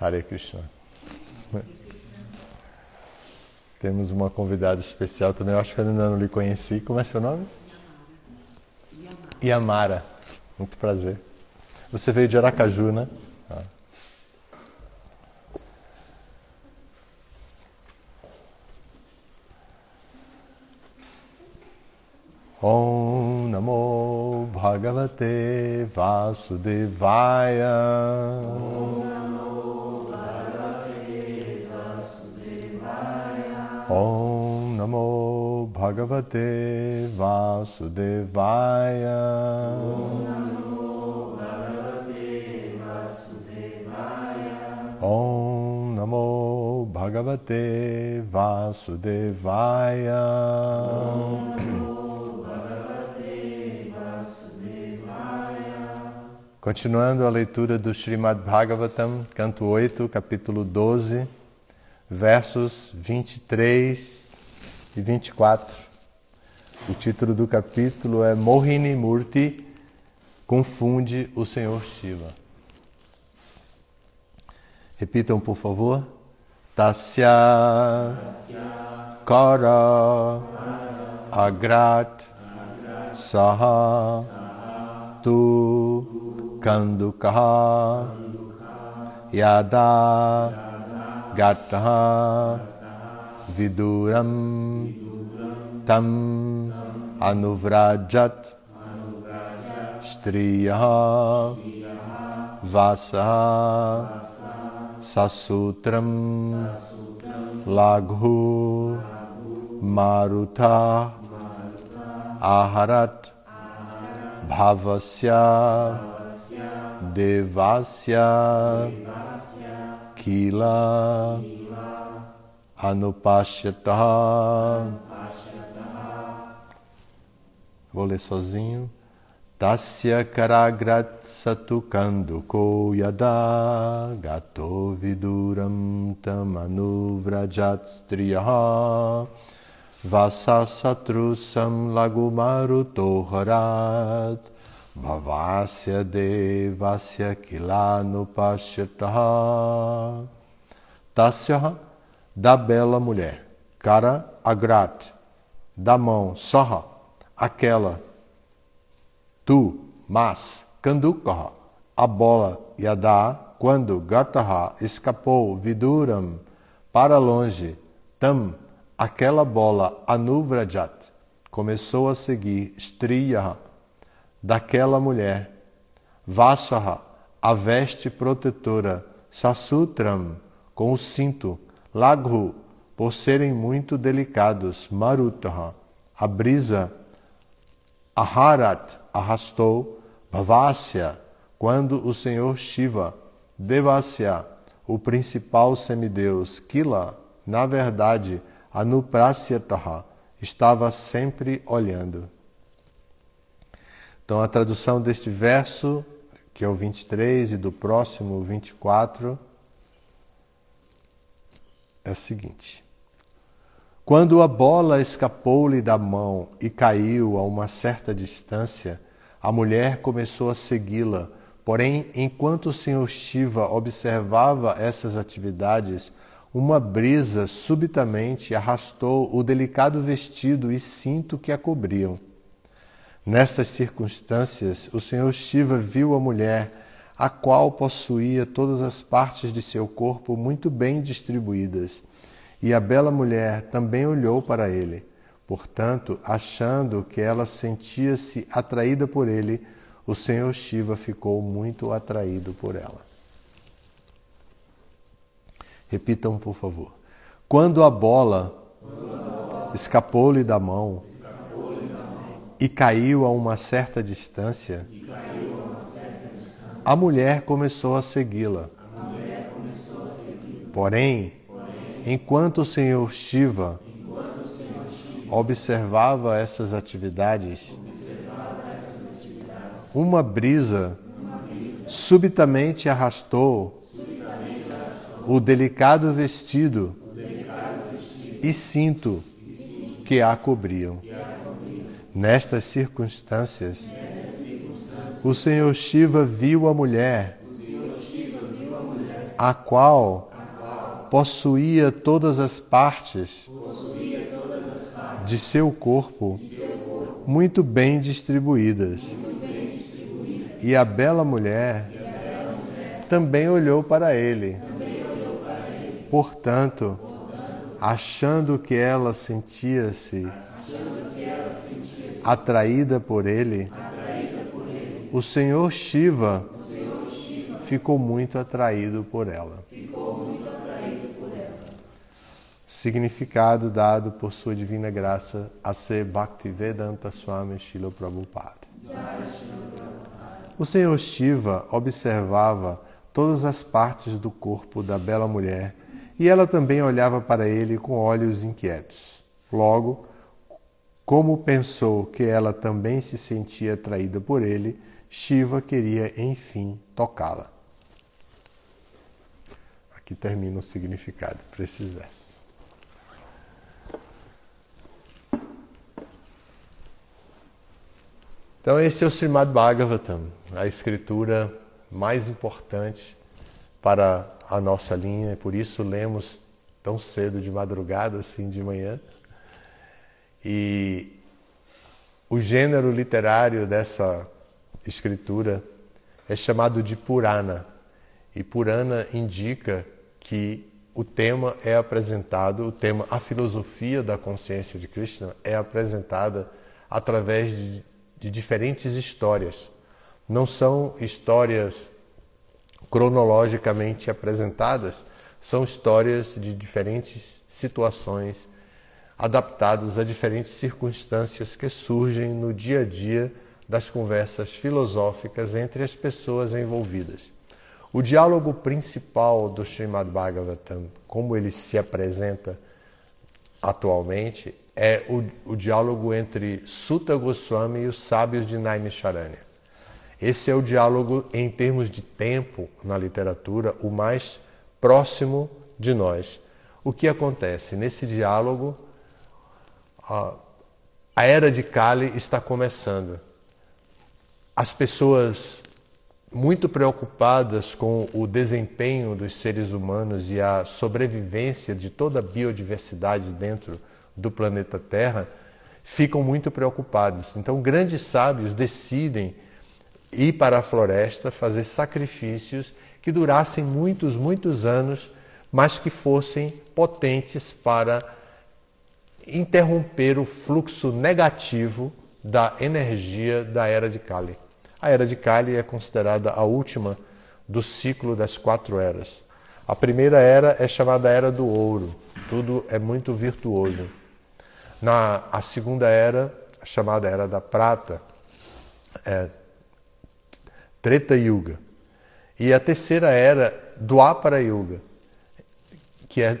Hare Krishna. Temos uma convidada especial também, eu acho que eu ainda não lhe conheci. Como é seu nome? Yamara. Yamara. Muito prazer. Você veio de Aracaju, né? Ah. Om Namo Bhagavate Vasudevaya. Om Vasudevaya. Om Namo Bhagavate Vasudevaya. Om Namo Bhagavate Vasudevaya. Om Namo Bhagavate Vasudevaya. Om Continuando a leitura do Srimad Bhagavatam, canto 8, capítulo 12, versos 23 e 24. O título do capítulo é Mohini Murti confunde o Senhor Shiva. Repitam, por favor. Tasya Kara Agrat Saha Tu Kandukaha Yada Gataha Viduram Tam Anuvrajat Striyaha Vasa Sasutram Laghu Maruta Aharat Bhavasya Devasya Kila. Anupashyata. Vou ler sozinho. Tasya karagrat satukanduko yada gato viduram tamanuvrajat striyaha. Vasasatrusam lagumarutoharat Bhavasya devasya kilano pashyataha Tasya da bela mulher. Kara agrat Da mão Saha Aquela Tu Mas Kandukaha A bola Yada Quando Gataha escapou Viduram Para longe. Tam Aquela bola Anuvrajat Começou a seguir Striyaha daquela mulher. Vasaha, a veste protetora, Sasutram, com o cinto, Laghu, por serem muito delicados, Marutaha, a brisa, Aharat, arrastou, Bhavasya, quando o Senhor Shiva, Devasya, o principal semideus, Kila, na verdade, Anuprasyataha, estava sempre olhando. Então, a tradução deste verso, que é o 23, e do próximo, o 24, é a seguinte: Quando a bola escapou-lhe da mão e caiu a uma certa distância, a mulher começou a segui-la. Porém, enquanto o senhor Shiva observava essas atividades, uma brisa subitamente arrastou o delicado vestido e cinto que a cobriam. Nestas circunstâncias, o Senhor Shiva viu a mulher, a qual possuía todas as partes de seu corpo muito bem distribuídas, e a bela mulher também olhou para ele. Portanto, achando que ela sentia-se atraída por ele, o Senhor Shiva ficou muito atraído por ela. Repitam, por favor. Quando a bola escapou-lhe da mão, e caiu a uma certa distância, a mulher começou a segui-la. Porém, enquanto o Senhor Shiva observava essas atividades, uma brisa subitamente arrastou o delicado vestido e cinto que a cobriam. Nestas circunstâncias, o Senhor Shiva viu a mulher a qual possuía todas as partes de seu corpo muito bem distribuídas. E a bela mulher também olhou para ele. Portanto, achando que ela sentia-se atraída por ele, o Senhor Shiva ficou muito atraído por ela. Significado dado por sua divina graça a ser Bhaktivedanta Swami Shila Prabhupada. O Senhor Shiva observava todas as partes do corpo da bela mulher e ela também olhava para ele com olhos inquietos. Logo, como pensou que ela também se sentia atraída por ele, Shiva queria enfim tocá-la. Aqui termina o significado para esses versos. Então, esse é o Srimad Bhagavatam, a escritura mais importante para a nossa linha, e por isso lemos tão cedo de madrugada, assim de manhã. E o gênero literário dessa escritura é chamado de Purana. E Purana indica que o tema é apresentado, o tema, a filosofia da consciência de Krishna é apresentada através de, de diferentes histórias. Não são histórias cronologicamente apresentadas, são histórias de diferentes situações adaptadas a diferentes circunstâncias que surgem no dia a dia das conversas filosóficas entre as pessoas envolvidas. O diálogo principal do Srimad Bhagavatam, como ele se apresenta atualmente, é o, o diálogo entre Sutta Goswami e os sábios de Naimisharanya. Esse é o diálogo, em termos de tempo na literatura, o mais próximo de nós. O que acontece? Nesse diálogo, a era de Kali está começando. As pessoas muito preocupadas com o desempenho dos seres humanos e a sobrevivência de toda a biodiversidade dentro do planeta Terra ficam muito preocupados. Então, grandes sábios decidem ir para a floresta fazer sacrifícios que durassem muitos, muitos anos, mas que fossem potentes para interromper o fluxo negativo da energia da era de Kali. A era de Kali é considerada a última do ciclo das quatro eras. A primeira era é chamada Era do Ouro, tudo é muito virtuoso. Na a segunda era, chamada Era da Prata, é Treta Yuga. E a terceira era, Dwapara Yuga, que é é,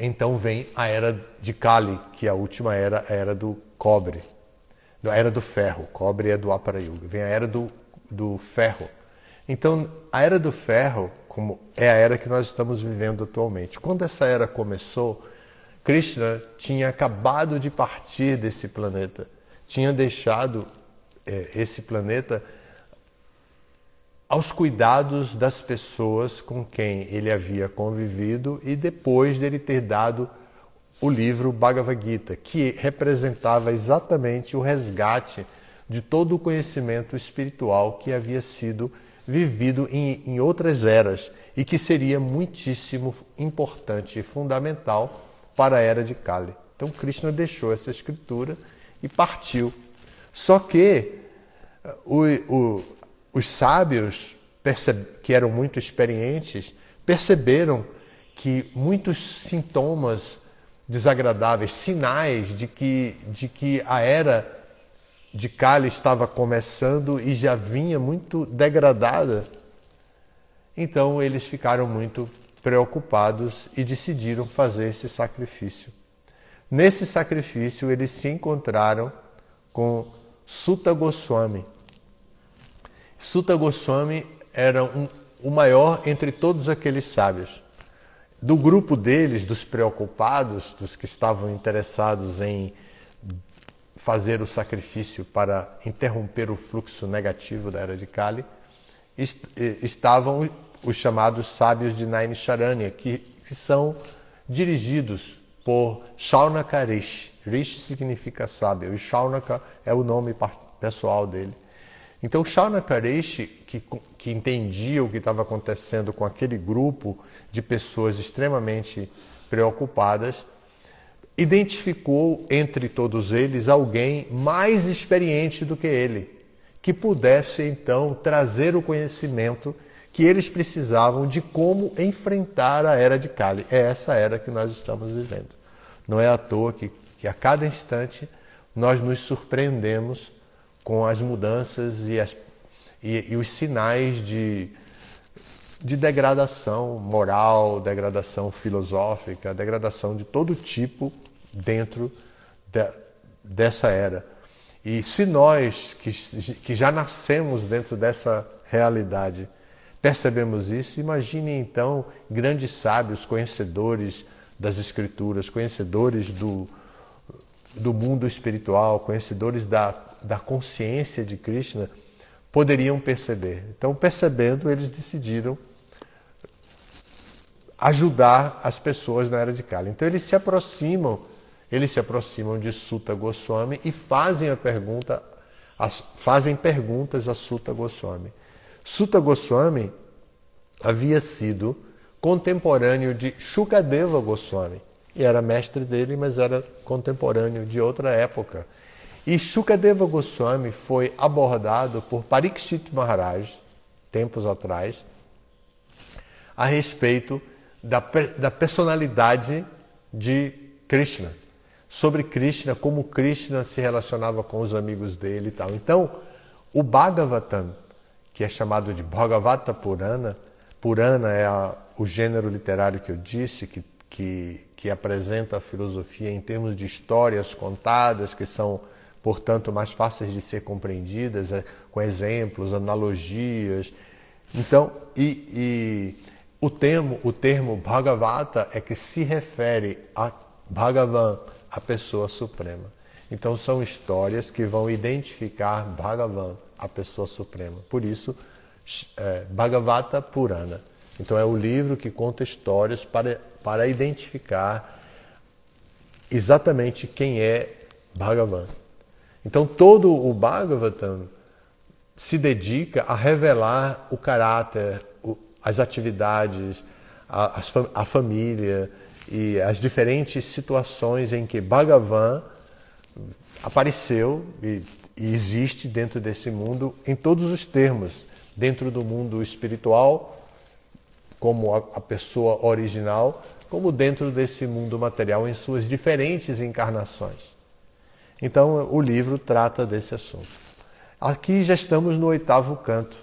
então vem a era de Kali, que é a última era, a era do cobre, a era do ferro. Cobre é do Apara Yuga. Vem a era do, do ferro. Então, a era do ferro como é a era que nós estamos vivendo atualmente. Quando essa era começou, Krishna tinha acabado de partir desse planeta, tinha deixado é, esse planeta aos cuidados das pessoas com quem ele havia convivido e depois dele ter dado o livro Bhagavad Gita, que representava exatamente o resgate de todo o conhecimento espiritual que havia sido vivido em, em outras eras e que seria muitíssimo importante e fundamental para a era de Kali. Então Krishna deixou essa escritura e partiu. Só que o, o, os sábios, que eram muito experientes, perceberam que muitos sintomas desagradáveis, sinais de que, de que a era de Kali estava começando e já vinha muito degradada. Então eles ficaram muito preocupados e decidiram fazer esse sacrifício. Nesse sacrifício eles se encontraram com Sutta Goswami, Sutta Goswami era um, o maior entre todos aqueles sábios. Do grupo deles, dos preocupados, dos que estavam interessados em fazer o sacrifício para interromper o fluxo negativo da era de Kali, estavam os chamados sábios de Naimisharanya, que, que são dirigidos por Shaunaka Rishi. Rishi significa sábio e Shaunaka é o nome pessoal dele. Então Shaunaka Rishi, que, que entendia o que estava acontecendo com aquele grupo de pessoas extremamente preocupadas, identificou entre todos eles alguém mais experiente do que ele, que pudesse então trazer o conhecimento que eles precisavam de como enfrentar a era de Kali. É essa era que nós estamos vivendo. Não é à toa que, que a cada instante nós nos surpreendemos com as mudanças e, as, e, e os sinais de, de degradação moral, degradação filosófica, degradação de todo tipo dentro de, dessa era. E se nós, que, que já nascemos dentro dessa realidade, percebemos isso, imagine então grandes sábios, conhecedores das Escrituras, conhecedores do, do mundo espiritual, conhecedores da, da consciência de Krishna, poderiam perceber. Então, percebendo, eles decidiram ajudar as pessoas na era de Kali. Então, eles se aproximam, eles se aproximam de Sutta Goswami e fazem a pergunta, fazem perguntas a Sutta Goswami. Sutta Goswami havia sido contemporâneo de Shukadeva Goswami. E era mestre dele, mas era contemporâneo de outra época. E Shukadeva Goswami foi abordado por Parikshit Maharaj, tempos atrás, a respeito da, da personalidade de Krishna. Sobre Krishna, como Krishna se relacionava com os amigos dele e tal. Então, o Bhagavatam, que é chamado de Bhagavata Purana, Purana é a, o gênero literário que eu disse, que, que, que apresenta a filosofia em termos de histórias contadas, que são, portanto, mais fáceis de ser compreendidas, é, com exemplos, analogias. Então, e, e o termo, o termo Bhagavata é que se refere a Bhagavan, a pessoa suprema. Então são histórias que vão identificar Bhagavan, a pessoa suprema. Por isso, é, Bhagavata Purana. Então é o livro que conta histórias para, para identificar exatamente quem é Bhagavan. Então todo o Bhagavatam se dedica a revelar o caráter, as atividades, a, a, família e as diferentes situações em que Bhagavan apareceu e, e existe dentro desse mundo em todos os termos dentro do mundo espiritual, como a, a pessoa original, como dentro desse mundo material em suas diferentes encarnações. Então, o livro trata desse assunto. Aqui já estamos no oitavo canto.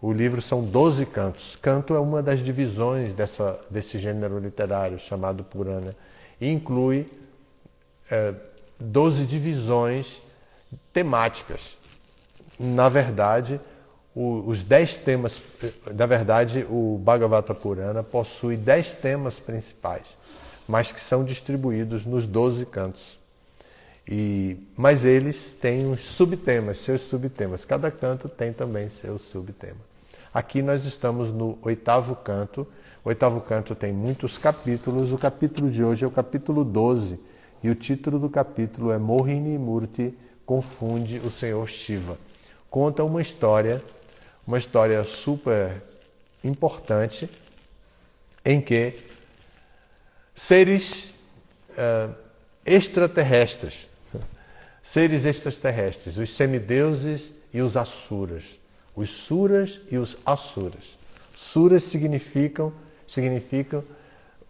O livro são doze cantos. Canto é uma das divisões dessa, desse gênero literário chamado Purana e inclui é, doze divisões temáticas. Na verdade, o, os dez temas, na verdade, o Bhagavata Purana possui dez temas principais, mas que são distribuídos nos doze cantos. E, mas eles têm os subtemas, seus subtemas. Cada canto tem também seu subtema. Aqui nós estamos no oitavo canto. O oitavo canto tem muitos capítulos. O capítulo de hoje é o capítulo 12. E o título do capítulo é Mohini Murti confunde o Senhor Shiva. Conta uma história uma história super importante em que seres uh, extraterrestres, seres extraterrestres, os semideuses e os asuras, os suras e os asuras. Suras significam, significam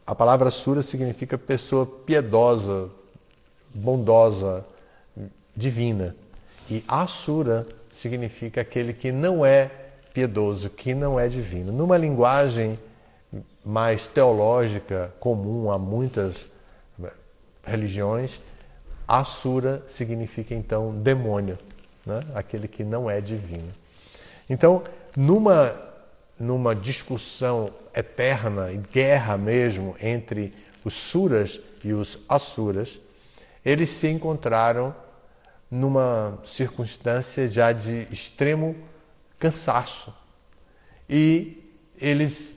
a palavra sura significa pessoa piedosa, bondosa, divina. E asura significa aquele que não é piedoso, que não é divino. Numa linguagem mais teológica, comum a muitas religiões, Asura significa então demônio, né? aquele que não é divino. Então, numa, numa discussão eterna e guerra mesmo entre os Suras e os Asuras, eles se encontraram numa circunstância já de extremo cansaço. E eles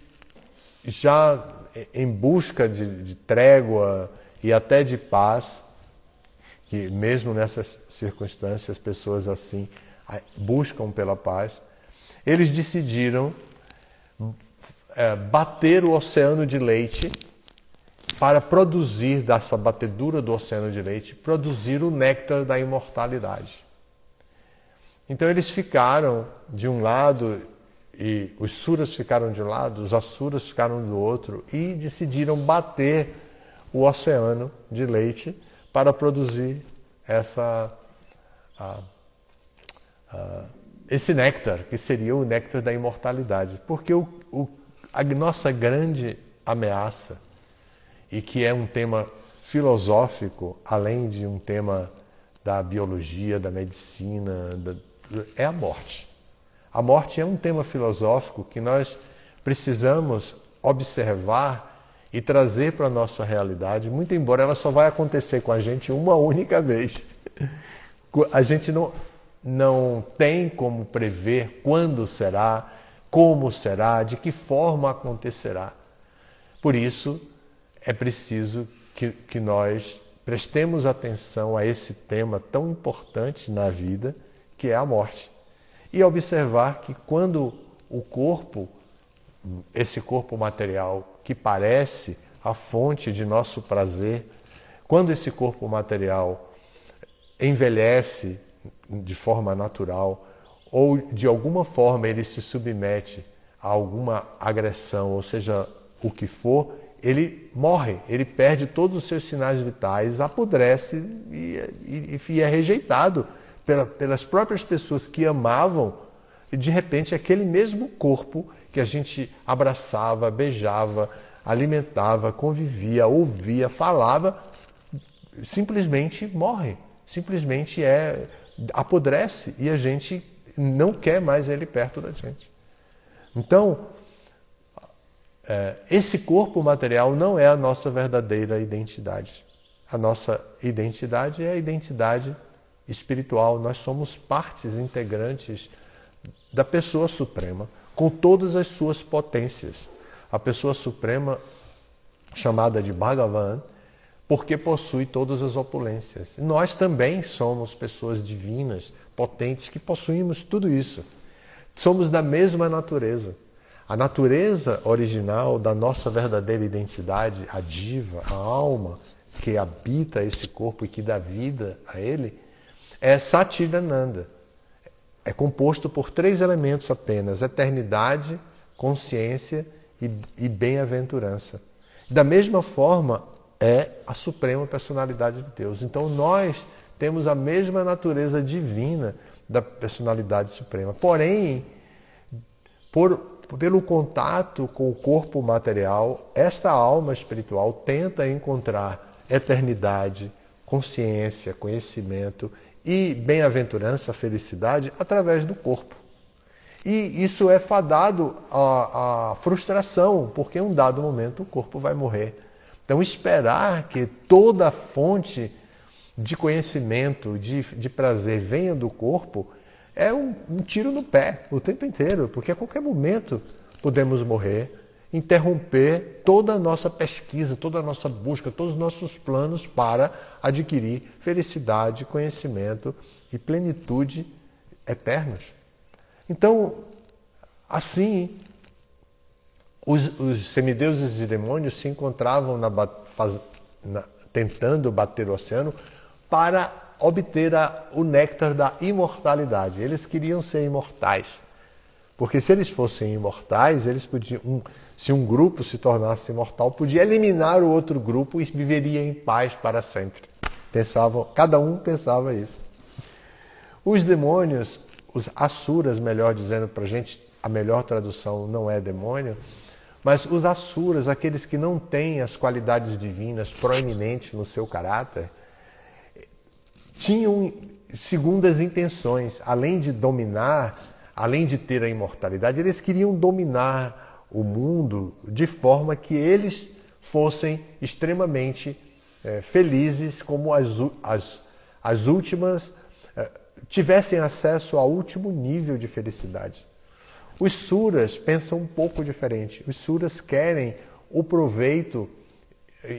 já em busca de, de trégua e até de paz, que mesmo nessas circunstâncias, pessoas assim buscam pela paz, eles decidiram é, bater o oceano de leite para produzir, dessa batedura do oceano de leite, produzir o néctar da imortalidade. Então eles ficaram de um lado, e os suras ficaram de um lado, os asuras ficaram do outro, e decidiram bater o oceano de leite para produzir essa, a, a, esse néctar, que seria o néctar da imortalidade. Porque o, o, a nossa grande ameaça, e que é um tema filosófico, além de um tema da biologia, da medicina, da, é a morte. A morte é um tema filosófico que nós precisamos observar e trazer para a nossa realidade, muito embora ela só vai acontecer com a gente uma única vez. A gente não, não tem como prever quando será, como será, de que forma acontecerá. Por isso, é preciso que, que nós prestemos atenção a esse tema tão importante na vida, que é a morte. E observar que quando o corpo, esse corpo material que parece a fonte de nosso prazer, quando esse corpo material envelhece de forma natural ou de alguma forma ele se submete a alguma agressão, ou seja, o que for, ele morre, ele perde todos os seus sinais vitais, apodrece e, e, e é rejeitado pela, pelas próprias pessoas que amavam, e de repente aquele mesmo corpo que a gente abraçava, beijava, alimentava, convivia, ouvia, falava, simplesmente morre, simplesmente é apodrece e a gente não quer mais ele perto da gente. Então, é, esse corpo material não é a nossa verdadeira identidade. A nossa identidade é a identidade espiritual. Nós somos partes integrantes da pessoa suprema, com todas as suas potências. A pessoa suprema, chamada de Bhagavan, porque possui todas as opulências. Nós também somos pessoas divinas, potentes, que possuímos tudo isso. Somos da mesma natureza. A natureza original da nossa verdadeira identidade, a diva, a alma que habita esse corpo e que dá vida a ele, é Satchidananda. É composto por três elementos apenas: eternidade, consciência e, e bem-aventurança. Da mesma forma, é a suprema personalidade de Deus. Então nós temos a mesma natureza divina da personalidade suprema. Porém, por, pelo contato com o corpo material, esta alma espiritual tenta encontrar eternidade, consciência, conhecimento e bem-aventurança, felicidade através do corpo. E isso é fadado à, à frustração, porque em um dado momento o corpo vai morrer. Então, esperar que toda a fonte de conhecimento, de, de prazer venha do corpo, é um, um tiro no pé o tempo inteiro, porque a qualquer momento podemos morrer, interromper toda a nossa pesquisa, toda a nossa busca, todos os nossos planos para adquirir felicidade, conhecimento e plenitude eternos. Então, assim, os, os semideuses e demônios se encontravam na, faz, na, tentando bater o oceano para obter a, o néctar da imortalidade. Eles queriam ser imortais. Porque se eles fossem imortais, eles podiam, um, se um grupo se tornasse imortal, podia eliminar o outro grupo e viveria em paz para sempre. Pensavam, cada um pensava isso. Os demônios, os asuras, melhor dizendo para a gente, a melhor tradução não é demônio, mas os asuras, aqueles que não têm as qualidades divinas proeminentes no seu caráter, tinham segundas intenções. Além de dominar, além de ter a imortalidade, eles queriam dominar o mundo de forma que eles fossem extremamente é, felizes, como as, as, as últimas, é, tivessem acesso ao último nível de felicidade. Os suras pensam um pouco diferente. Os suras querem o proveito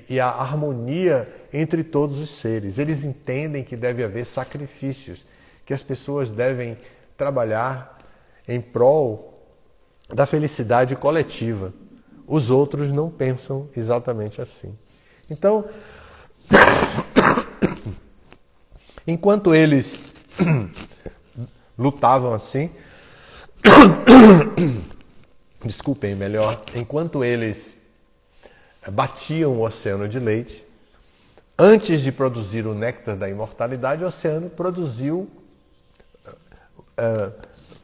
e a harmonia entre todos os seres. Eles entendem que deve haver sacrifícios, que as pessoas devem trabalhar em prol da felicidade coletiva. Os outros não pensam exatamente assim. Então, enquanto eles lutavam assim, desculpem, melhor, enquanto eles batiam o oceano de leite. Antes de produzir o néctar da imortalidade, o oceano produziu uh,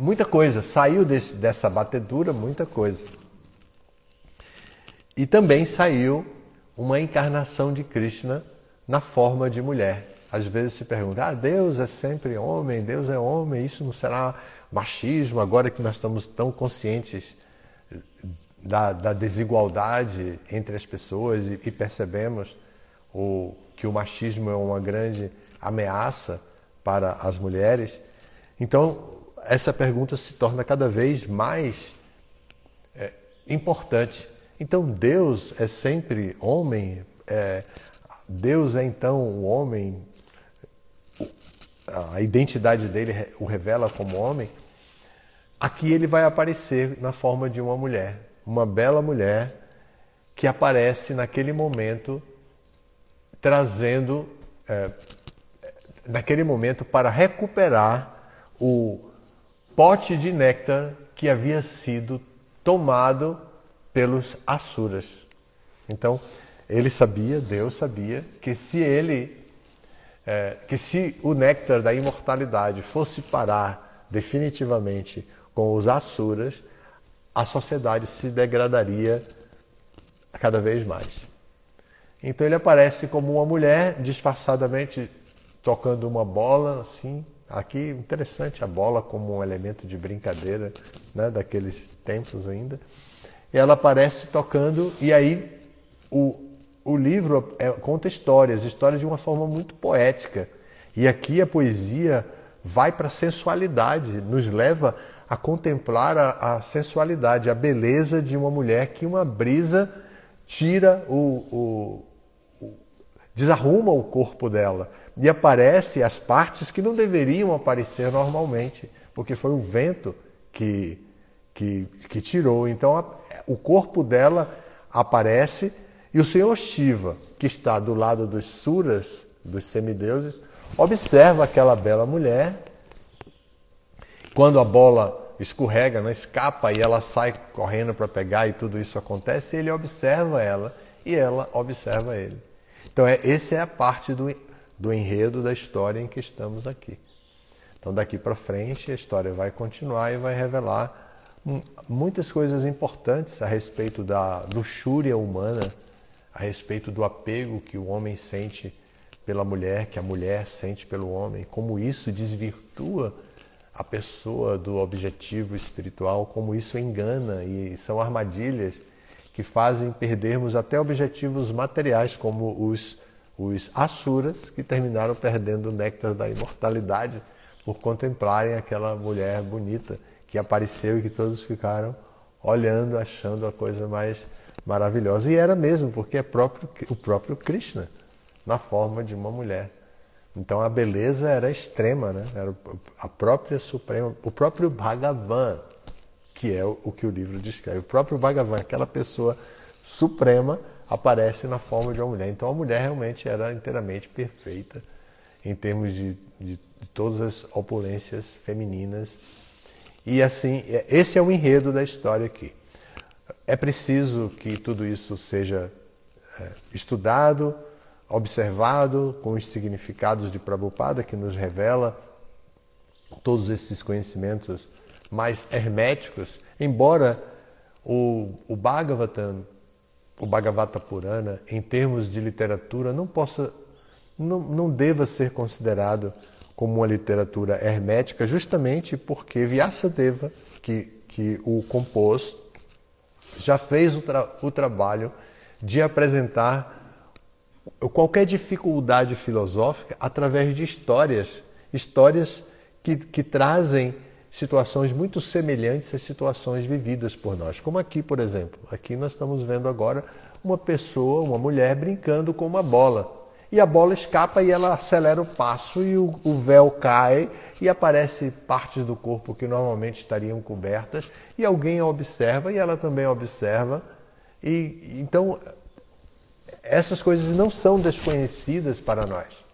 muita coisa, saiu desse, dessa batedura muita coisa. E também saiu uma encarnação de Krishna na forma de mulher. Às vezes se pergunta, ah, Deus é sempre homem, Deus é homem, isso não será machismo agora que nós estamos tão conscientes da, da desigualdade entre as pessoas e, e percebemos o, que o machismo é uma grande ameaça para as mulheres. Então, essa pergunta se torna cada vez mais é, importante. Então, Deus é sempre homem? É, Deus é então o homem? A identidade dele o revela como homem? Aqui ele vai aparecer na forma de uma mulher uma bela mulher que aparece naquele momento trazendo, é, naquele momento, para recuperar o pote de néctar que havia sido tomado pelos Asuras. Então, ele sabia, Deus sabia, que se ele, é, que se o néctar da imortalidade fosse parar definitivamente com os Asuras, a sociedade se degradaria cada vez mais. Então ele aparece como uma mulher disfarçadamente tocando uma bola, assim. Aqui interessante a bola como um elemento de brincadeira, né, daqueles tempos ainda. E ela aparece tocando e aí o, o livro é, conta histórias, histórias de uma forma muito poética. E aqui a poesia vai para a sensualidade, nos leva a contemplar a, a, sensualidade, a beleza de uma mulher que uma brisa tira o, o, o, desarruma o corpo dela e aparece as partes que não deveriam aparecer normalmente, porque foi o vento que, que, que tirou. Então a, o corpo dela aparece e o Senhor Shiva, que está do lado dos suras, dos semideuses, observa aquela bela mulher quando a bola escorrega, não escapa e ela sai correndo para pegar e tudo isso acontece, ele observa ela e ela observa ele. Então, é, essa é a parte do, do enredo da história em que estamos aqui. Então, daqui para frente, a história vai continuar e vai revelar muitas coisas importantes a respeito da luxúria humana, a respeito do apego que o homem sente pela mulher, que a mulher sente pelo homem, como isso desvirtua a pessoa do objetivo espiritual, como isso engana e são armadilhas que fazem perdermos até objetivos materiais, como os, os asuras, que terminaram perdendo o néctar da imortalidade por contemplarem aquela mulher bonita que apareceu e que todos ficaram olhando, achando a coisa mais maravilhosa. E era mesmo, porque é próprio, o próprio Krishna, na forma de uma mulher. Então a beleza era extrema, né? Era a própria suprema, o próprio Bhagavan, que é o que o livro descreve. O próprio Bhagavan, aquela pessoa suprema, aparece na forma de uma mulher. Então a mulher realmente era inteiramente perfeita em termos de, de, de todas as opulências femininas. E assim, é, esse é o enredo da história aqui. É preciso que tudo isso seja é, estudado, observado com os significados de Prabhupada, que nos revela todos esses conhecimentos mais herméticos, embora o, o Bhagavatam, o Bhagavata Purana, em termos de literatura, não possa, não, não deva ser considerado como uma literatura hermética, justamente porque Vyasadeva, que, que o compôs, já fez o, tra o trabalho de apresentar qualquer dificuldade filosófica através de histórias, histórias que, que trazem situações muito semelhantes às situações vividas por nós. Como aqui, por exemplo. Aqui nós estamos vendo agora uma pessoa, uma mulher brincando com uma bola. E a bola escapa e ela acelera o passo e o, o véu cai e aparece partes do corpo que normalmente estariam cobertas e alguém a observa e ela também observa. E então essas coisas não são desconhecidas para nós.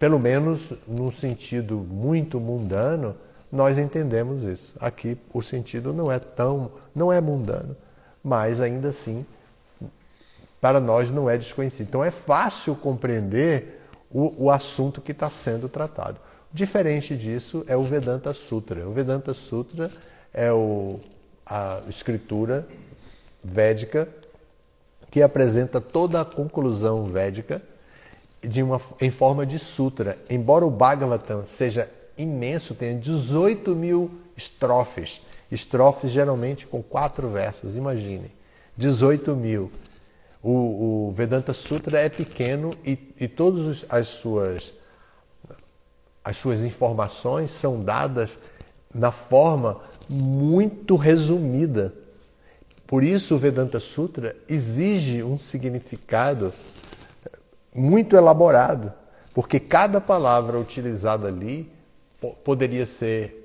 Pelo menos no sentido muito mundano, nós entendemos isso. Aqui o sentido não é tão, não é mundano, mas ainda assim para nós não é desconhecido. Então é fácil compreender o, o assunto que está sendo tratado. Diferente disso é o Vedanta Sutra. O Vedanta Sutra é o, a escritura védica que apresenta toda a conclusão védica de uma, em forma de sutra. Embora o Bhagavatam seja imenso, tenha 18 mil estrofes, estrofes geralmente com quatro versos, imaginem, 18 mil. O, o Vedanta Sutra é pequeno e, e todas as suas, as suas informações são dadas na forma muito resumida. Por isso o Vedanta Sutra exige um significado muito elaborado, porque cada palavra utilizada ali poderia ser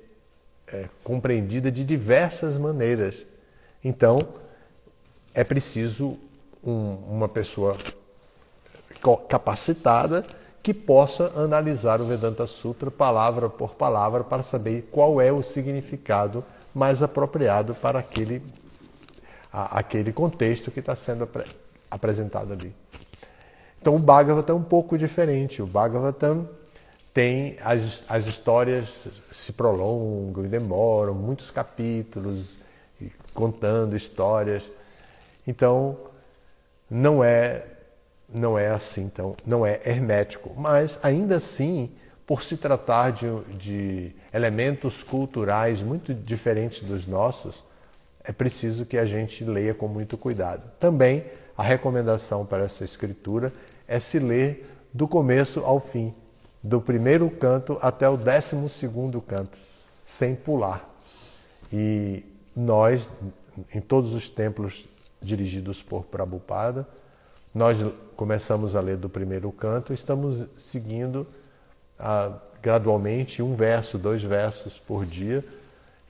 é, compreendida de diversas maneiras. Então, é preciso um, uma pessoa capacitada que possa analisar o Vedanta Sutra palavra por palavra para saber qual é o significado mais apropriado para aquele, a, aquele contexto que está sendo apre, apresentado ali. Então o Bhagavatam é um pouco diferente. O Bhagavatam tem as, as histórias se prolongam e demoram muitos capítulos contando histórias. Então não é não é assim, então não é hermético, mas ainda assim, por se tratar de, de elementos culturais muito diferentes dos nossos, é preciso que a gente leia com muito cuidado. Também a recomendação para essa escritura é se ler do começo ao fim, do primeiro canto até o décimo segundo canto, sem pular. E nós, em todos os templos dirigidos por Prabhupada, nós começamos a ler do primeiro canto, estamos seguindo ah, gradualmente um verso, dois versos por dia,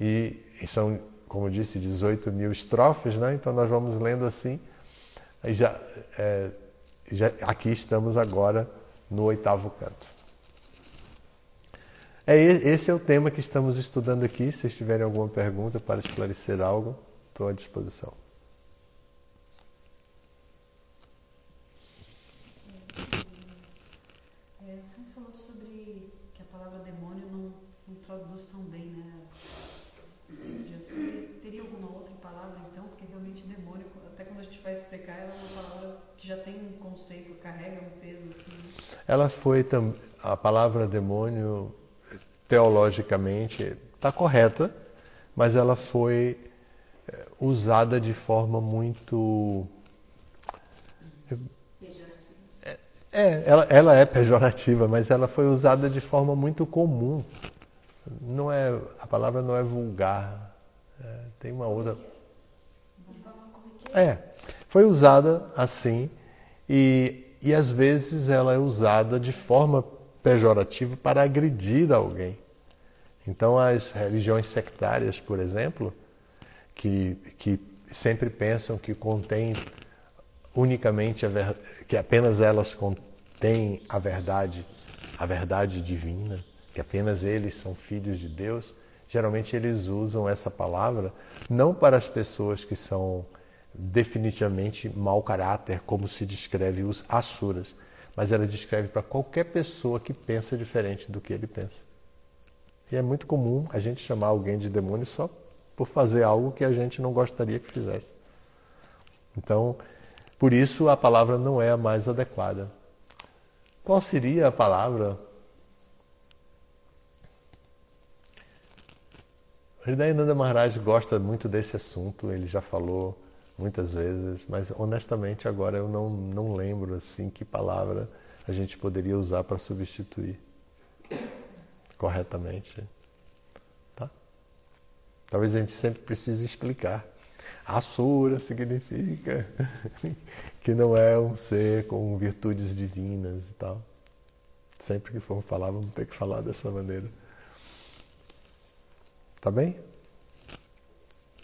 e, e são, como disse, 18 mil estrofes, né? então nós vamos lendo assim. E já, é, já, aqui estamos agora no oitavo canto. É, esse é o tema que estamos estudando aqui. Se tiverem alguma pergunta para esclarecer algo, estou à disposição. Ela foi a palavra demônio teologicamente está correta, mas ela foi eh, usada de forma muito é, ela, ela é pejorativa, mas ela foi usada de forma muito comum. Não é, a palavra não é vulgar. É, tem uma outra. É, foi usada assim e e às vezes ela é usada de forma pejorativa para agredir alguém. Então, as religiões sectárias, por exemplo, que, que sempre pensam que contém unicamente a ver, que apenas elas contêm a verdade, a verdade divina, que apenas eles são filhos de Deus, geralmente eles usam essa palavra não para as pessoas que são definitivamente mau caráter, como se descreve os asuras, mas ela descreve para qualquer pessoa que pensa diferente do que ele pensa. E é muito comum a gente chamar alguém de demônio só por fazer algo que a gente não gostaria que fizesse. Então, por isso a palavra não é a mais adequada. Qual seria a palavra? Hridayananda Maharaj gosta muito desse assunto, ele já falou muitas vezes, mas honestamente agora eu não, não lembro assim que palavra a gente poderia usar para substituir. corretamente. Tá? Talvez a gente sempre precise explicar. Asura significa que não é um ser com virtudes divinas e tal. Sempre que for falar, vamos ter que falar dessa maneira. Tá bem?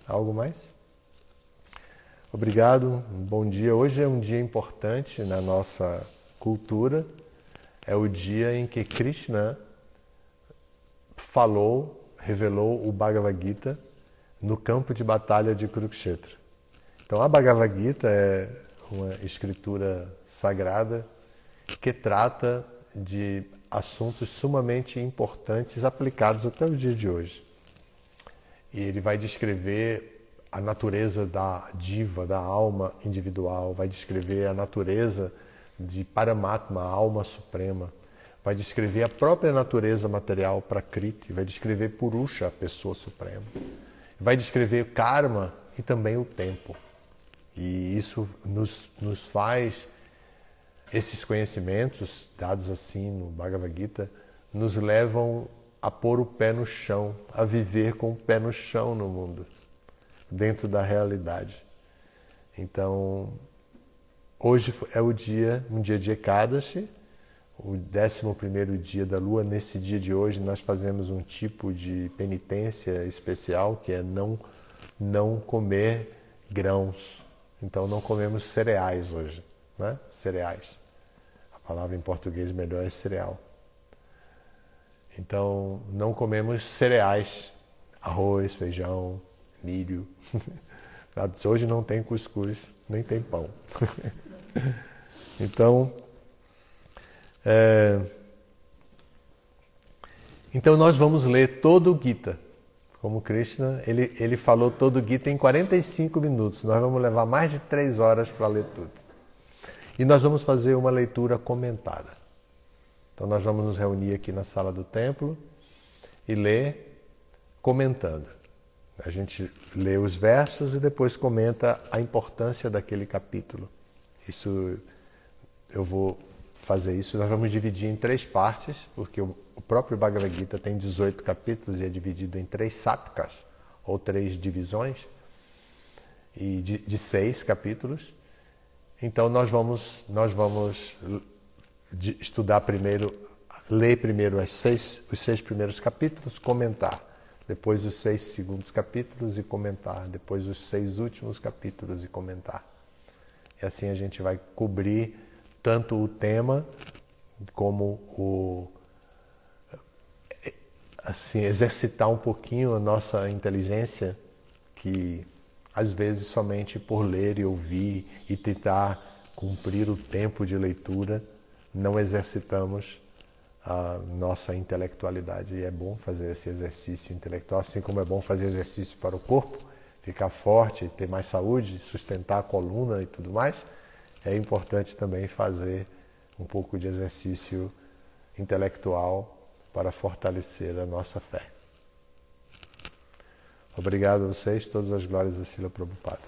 Algo mais? Obrigado, bom dia. Hoje é um dia importante na nossa cultura. É o dia em que Krishna falou, revelou o Bhagavad Gita no campo de batalha de Kurukshetra. Então a Bhagavad Gita é uma escritura sagrada que trata de assuntos sumamente importantes aplicados até o dia de hoje. E ele vai descrever a natureza da diva, da alma individual, vai descrever a natureza de Paramatma, a alma suprema, vai descrever a própria natureza material Prakriti, vai descrever Purusha, a pessoa suprema. Vai descrever karma e também o tempo. E isso nos, nos faz, esses conhecimentos dados assim no Bhagavad Gita, nos levam a pôr o pé no chão, a viver com o pé no chão no mundo, dentro da realidade. Então, hoje é o dia, um dia de Ekadashi, o 11 dia da lua. Nesse dia de hoje, nós fazemos um tipo de penitência especial que é não, não comer grãos. Então, não comemos cereais hoje. Né? Cereais. A palavra em português melhor é cereal. Então, não comemos cereais, arroz, feijão, milho. Hoje não tem cuscuz, nem tem pão. então, é... Então nós vamos ler todo o Gita. Como Krishna, ele, ele falou todo o Gita em 45 minutos. Nós vamos levar mais de três horas para ler tudo. E nós vamos fazer uma leitura comentada. Então nós vamos nos reunir aqui na sala do templo e ler comentando. A gente lê os versos e depois comenta a importância daquele capítulo. Isso eu vou fazer isso. Nós vamos dividir em três partes, porque o próprio Bhagavad Gita tem 18 capítulos e é dividido em três satkas, ou três divisões, e de, de seis capítulos. Então nós vamos, nós vamos estudar primeiro, ler primeiro seis, os seis primeiros capítulos, comentar. Depois os seis segundos capítulos e comentar. Depois os seis últimos capítulos e comentar. E assim a gente vai cobrir tanto o tema como o assim exercitar um pouquinho a nossa inteligência que às vezes somente por ler e ouvir e tentar cumprir o tempo de leitura não exercitamos a nossa intelectualidade e é bom fazer esse exercício intelectual assim como é bom fazer exercício para o corpo ficar forte ter mais saúde sustentar a coluna e tudo mais é importante também fazer um pouco de exercício intelectual para fortalecer a nossa fé. Obrigado a vocês, todas as glórias a Sila Prabhupada.